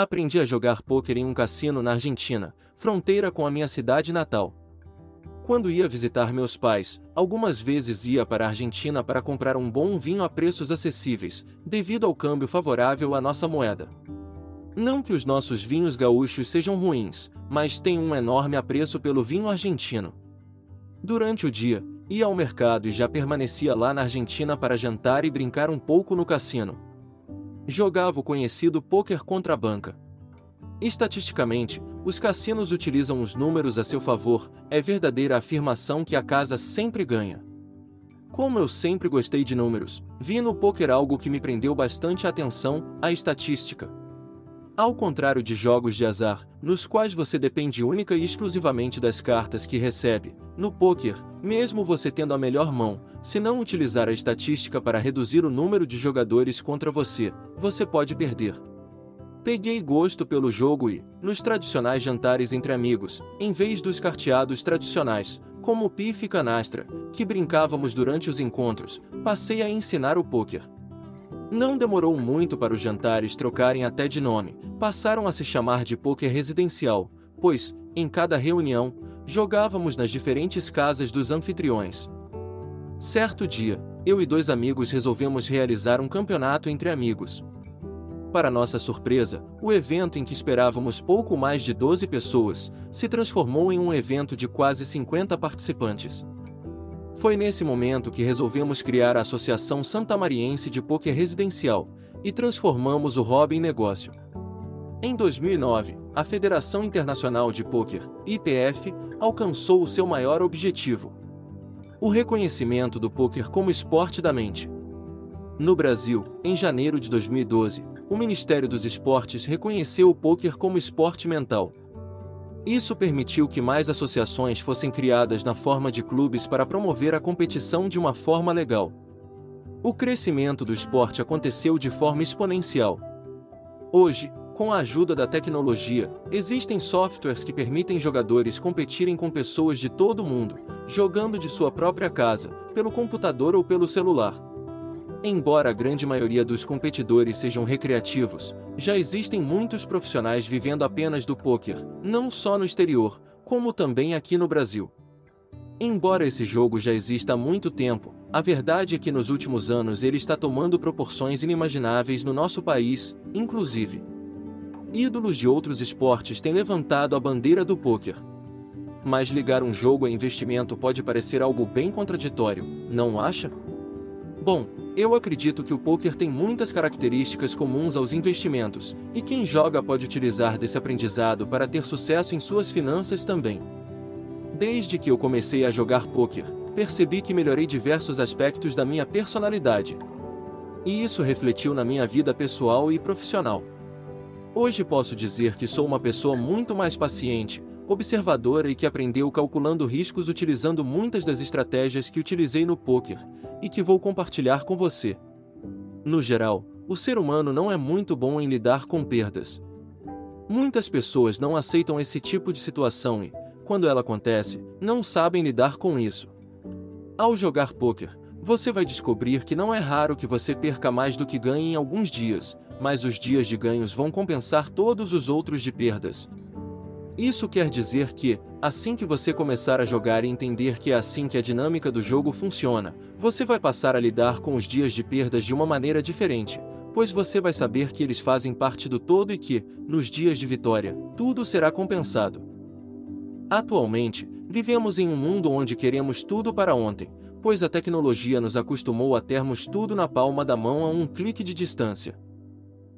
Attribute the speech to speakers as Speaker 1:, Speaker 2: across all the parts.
Speaker 1: Aprendi a jogar pôquer em um cassino na Argentina, fronteira com a minha cidade natal. Quando ia visitar meus pais, algumas vezes ia para a Argentina para comprar um bom vinho a preços acessíveis, devido ao câmbio favorável à nossa moeda. Não que os nossos vinhos gaúchos sejam ruins, mas tem um enorme apreço pelo vinho argentino. Durante o dia, ia ao mercado e já permanecia lá na Argentina para jantar e brincar um pouco no cassino. Jogava o conhecido poker contra a banca. Estatisticamente, os cassinos utilizam os números a seu favor, é verdadeira afirmação que a casa sempre ganha. Como eu sempre gostei de números, vi no poker algo que me prendeu bastante a atenção, a estatística. Ao contrário de jogos de azar, nos quais você depende única e exclusivamente das cartas que recebe, no poker, mesmo você tendo a melhor mão, se não utilizar a estatística para reduzir o número de jogadores contra você, você pode perder. Peguei gosto pelo jogo e, nos tradicionais jantares entre amigos, em vez dos carteados tradicionais, como o pif e canastra, que brincávamos durante os encontros, passei a ensinar o poker. Não demorou muito para os jantares trocarem até de nome, passaram a se chamar de poker residencial, pois, em cada reunião, jogávamos nas diferentes casas dos anfitriões. Certo dia, eu e dois amigos resolvemos realizar um campeonato entre amigos. Para nossa surpresa, o evento em que esperávamos pouco mais de 12 pessoas se transformou em um evento de quase 50 participantes. Foi nesse momento que resolvemos criar a Associação Santamariense de Poker Residencial e transformamos o hobby em negócio. Em 2009, a Federação Internacional de Poker, IPF, alcançou o seu maior objetivo: o reconhecimento do poker como esporte da mente. No Brasil, em janeiro de 2012, o Ministério dos Esportes reconheceu o poker como esporte mental, isso permitiu que mais associações fossem criadas na forma de clubes para promover a competição de uma forma legal. O crescimento do esporte aconteceu de forma exponencial. Hoje, com a ajuda da tecnologia, existem softwares que permitem jogadores competirem com pessoas de todo o mundo, jogando de sua própria casa, pelo computador ou pelo celular. Embora a grande maioria dos competidores sejam recreativos, já existem muitos profissionais vivendo apenas do poker, não só no exterior, como também aqui no Brasil. Embora esse jogo já exista há muito tempo, a verdade é que nos últimos anos ele está tomando proporções inimagináveis no nosso país, inclusive. Ídolos de outros esportes têm levantado a bandeira do poker. Mas ligar um jogo a investimento pode parecer algo bem contraditório, não acha? Bom, eu acredito que o poker tem muitas características comuns aos investimentos, e quem joga pode utilizar desse aprendizado para ter sucesso em suas finanças também. Desde que eu comecei a jogar poker, percebi que melhorei diversos aspectos da minha personalidade. E isso refletiu na minha vida pessoal e profissional. Hoje posso dizer que sou uma pessoa muito mais paciente, observadora e que aprendeu calculando riscos utilizando muitas das estratégias que utilizei no poker e que vou compartilhar com você. No geral, o ser humano não é muito bom em lidar com perdas. Muitas pessoas não aceitam esse tipo de situação e, quando ela acontece, não sabem lidar com isso. Ao jogar poker, você vai descobrir que não é raro que você perca mais do que ganhe em alguns dias, mas os dias de ganhos vão compensar todos os outros de perdas. Isso quer dizer que, assim que você começar a jogar e entender que é assim que a dinâmica do jogo funciona, você vai passar a lidar com os dias de perdas de uma maneira diferente, pois você vai saber que eles fazem parte do todo e que, nos dias de vitória, tudo será compensado. Atualmente, vivemos em um mundo onde queremos tudo para ontem, pois a tecnologia nos acostumou a termos tudo na palma da mão a um clique de distância.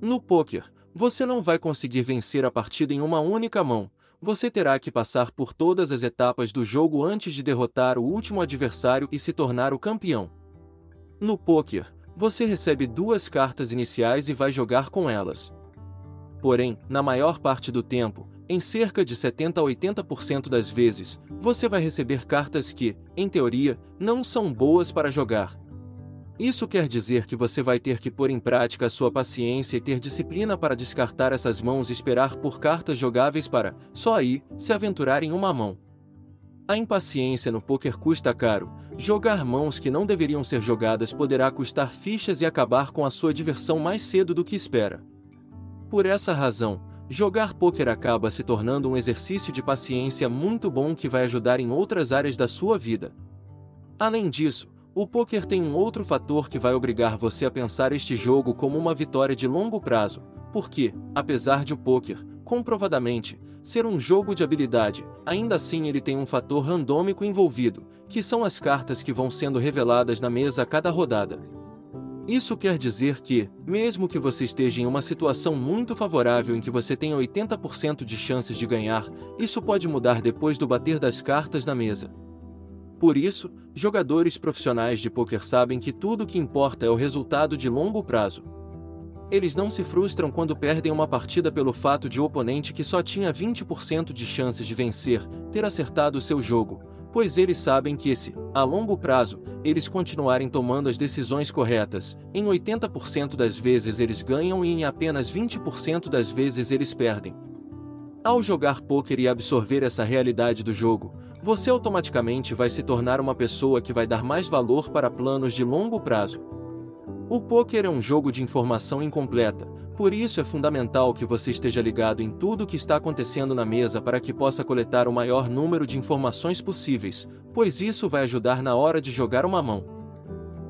Speaker 1: No poker, você não vai conseguir vencer a partida em uma única mão, você terá que passar por todas as etapas do jogo antes de derrotar o último adversário e se tornar o campeão. No poker, você recebe duas cartas iniciais e vai jogar com elas. Porém, na maior parte do tempo, em cerca de 70 a 80% das vezes, você vai receber cartas que, em teoria, não são boas para jogar, isso quer dizer que você vai ter que pôr em prática sua paciência e ter disciplina para descartar essas mãos e esperar por cartas jogáveis para, só aí, se aventurar em uma mão. A impaciência no poker custa caro. Jogar mãos que não deveriam ser jogadas poderá custar fichas e acabar com a sua diversão mais cedo do que espera. Por essa razão, jogar pôquer acaba se tornando um exercício de paciência muito bom que vai ajudar em outras áreas da sua vida. Além disso, o poker tem um outro fator que vai obrigar você a pensar este jogo como uma vitória de longo prazo, porque, apesar de o poker, comprovadamente, ser um jogo de habilidade, ainda assim ele tem um fator randômico envolvido, que são as cartas que vão sendo reveladas na mesa a cada rodada. Isso quer dizer que, mesmo que você esteja em uma situação muito favorável em que você tenha 80% de chances de ganhar, isso pode mudar depois do bater das cartas na mesa. Por isso, jogadores profissionais de poker sabem que tudo o que importa é o resultado de longo prazo. Eles não se frustram quando perdem uma partida pelo fato de o oponente que só tinha 20% de chances de vencer ter acertado seu jogo, pois eles sabem que se, a longo prazo, eles continuarem tomando as decisões corretas, em 80% das vezes eles ganham e em apenas 20% das vezes eles perdem. Ao jogar poker e absorver essa realidade do jogo, você automaticamente vai se tornar uma pessoa que vai dar mais valor para planos de longo prazo. O poker é um jogo de informação incompleta, por isso é fundamental que você esteja ligado em tudo o que está acontecendo na mesa para que possa coletar o maior número de informações possíveis, pois isso vai ajudar na hora de jogar uma mão.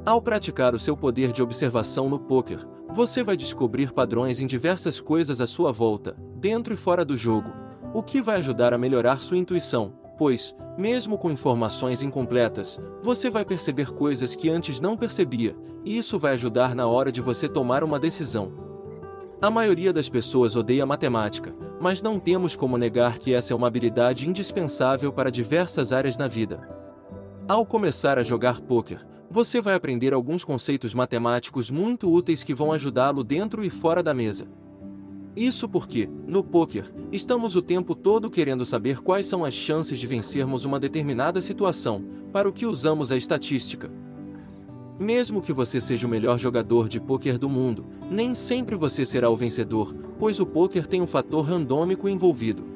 Speaker 1: Ao praticar o seu poder de observação no poker, você vai descobrir padrões em diversas coisas à sua volta, dentro e fora do jogo, o que vai ajudar a melhorar sua intuição, pois, mesmo com informações incompletas, você vai perceber coisas que antes não percebia, e isso vai ajudar na hora de você tomar uma decisão. A maioria das pessoas odeia matemática, mas não temos como negar que essa é uma habilidade indispensável para diversas áreas na vida. Ao começar a jogar poker, você vai aprender alguns conceitos matemáticos muito úteis que vão ajudá-lo dentro e fora da mesa. Isso porque, no poker, estamos o tempo todo querendo saber quais são as chances de vencermos uma determinada situação, para o que usamos a estatística, mesmo que você seja o melhor jogador de pôquer do mundo, nem sempre você será o vencedor, pois o pôquer tem um fator randômico envolvido.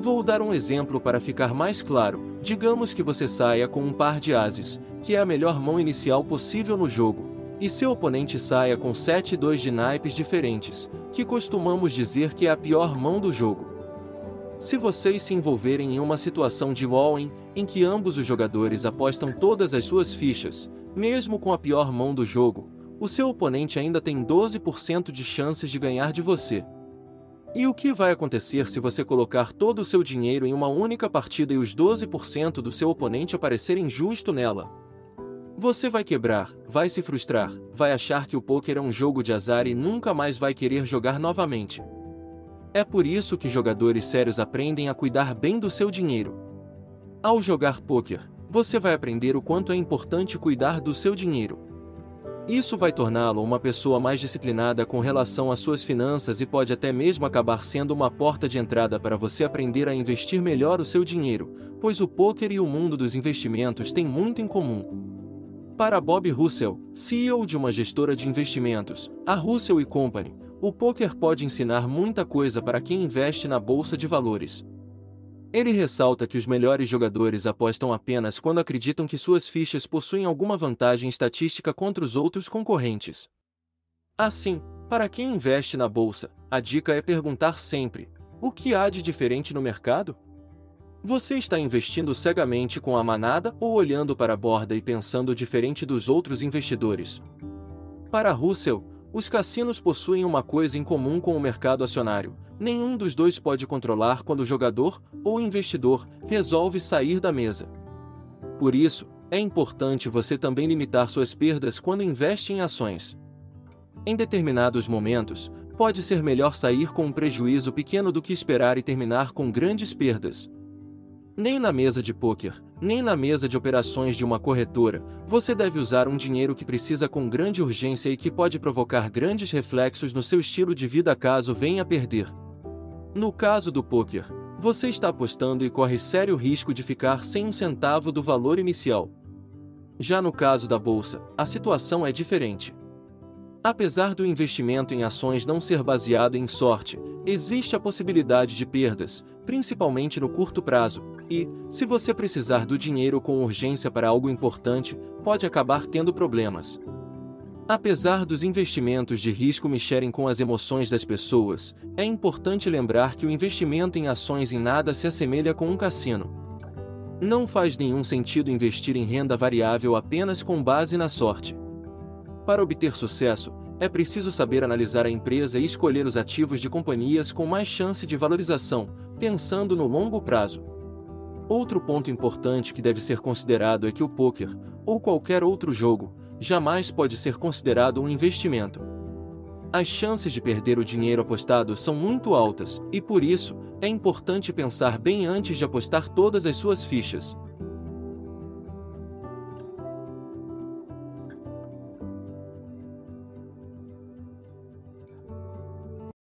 Speaker 1: Vou dar um exemplo para ficar mais claro. Digamos que você saia com um par de ases, que é a melhor mão inicial possível no jogo, e seu oponente saia com 7 e 2 de naipes diferentes, que costumamos dizer que é a pior mão do jogo. Se vocês se envolverem em uma situação de all-in, em que ambos os jogadores apostam todas as suas fichas, mesmo com a pior mão do jogo, o seu oponente ainda tem 12% de chances de ganhar de você. E o que vai acontecer se você colocar todo o seu dinheiro em uma única partida e os 12% do seu oponente aparecerem justo nela? Você vai quebrar, vai se frustrar, vai achar que o poker é um jogo de azar e nunca mais vai querer jogar novamente. É por isso que jogadores sérios aprendem a cuidar bem do seu dinheiro. Ao jogar poker, você vai aprender o quanto é importante cuidar do seu dinheiro. Isso vai torná-lo uma pessoa mais disciplinada com relação às suas finanças e pode até mesmo acabar sendo uma porta de entrada para você aprender a investir melhor o seu dinheiro, pois o poker e o mundo dos investimentos têm muito em comum. Para Bob Russell, CEO de uma gestora de investimentos, a Russell Company, o poker pode ensinar muita coisa para quem investe na bolsa de valores. Ele ressalta que os melhores jogadores apostam apenas quando acreditam que suas fichas possuem alguma vantagem estatística contra os outros concorrentes. Assim, para quem investe na bolsa, a dica é perguntar sempre: o que há de diferente no mercado? Você está investindo cegamente com a manada ou olhando para a borda e pensando diferente dos outros investidores? Para Russell, os cassinos possuem uma coisa em comum com o mercado acionário: nenhum dos dois pode controlar quando o jogador ou investidor resolve sair da mesa. Por isso, é importante você também limitar suas perdas quando investe em ações. Em determinados momentos, pode ser melhor sair com um prejuízo pequeno do que esperar e terminar com grandes perdas. Nem na mesa de poker, nem na mesa de operações de uma corretora, você deve usar um dinheiro que precisa com grande urgência e que pode provocar grandes reflexos no seu estilo de vida caso venha a perder. No caso do poker, você está apostando e corre sério risco de ficar sem um centavo do valor inicial. Já no caso da bolsa, a situação é diferente. Apesar do investimento em ações não ser baseado em sorte, existe a possibilidade de perdas, principalmente no curto prazo, e, se você precisar do dinheiro com urgência para algo importante, pode acabar tendo problemas. Apesar dos investimentos de risco mexerem com as emoções das pessoas, é importante lembrar que o investimento em ações em nada se assemelha com um cassino. Não faz nenhum sentido investir em renda variável apenas com base na sorte. Para obter sucesso, é preciso saber analisar a empresa e escolher os ativos de companhias com mais chance de valorização, pensando no longo prazo. Outro ponto importante que deve ser considerado é que o poker, ou qualquer outro jogo, jamais pode ser considerado um investimento. As chances de perder o dinheiro apostado são muito altas, e por isso, é importante pensar bem antes de apostar todas as suas fichas.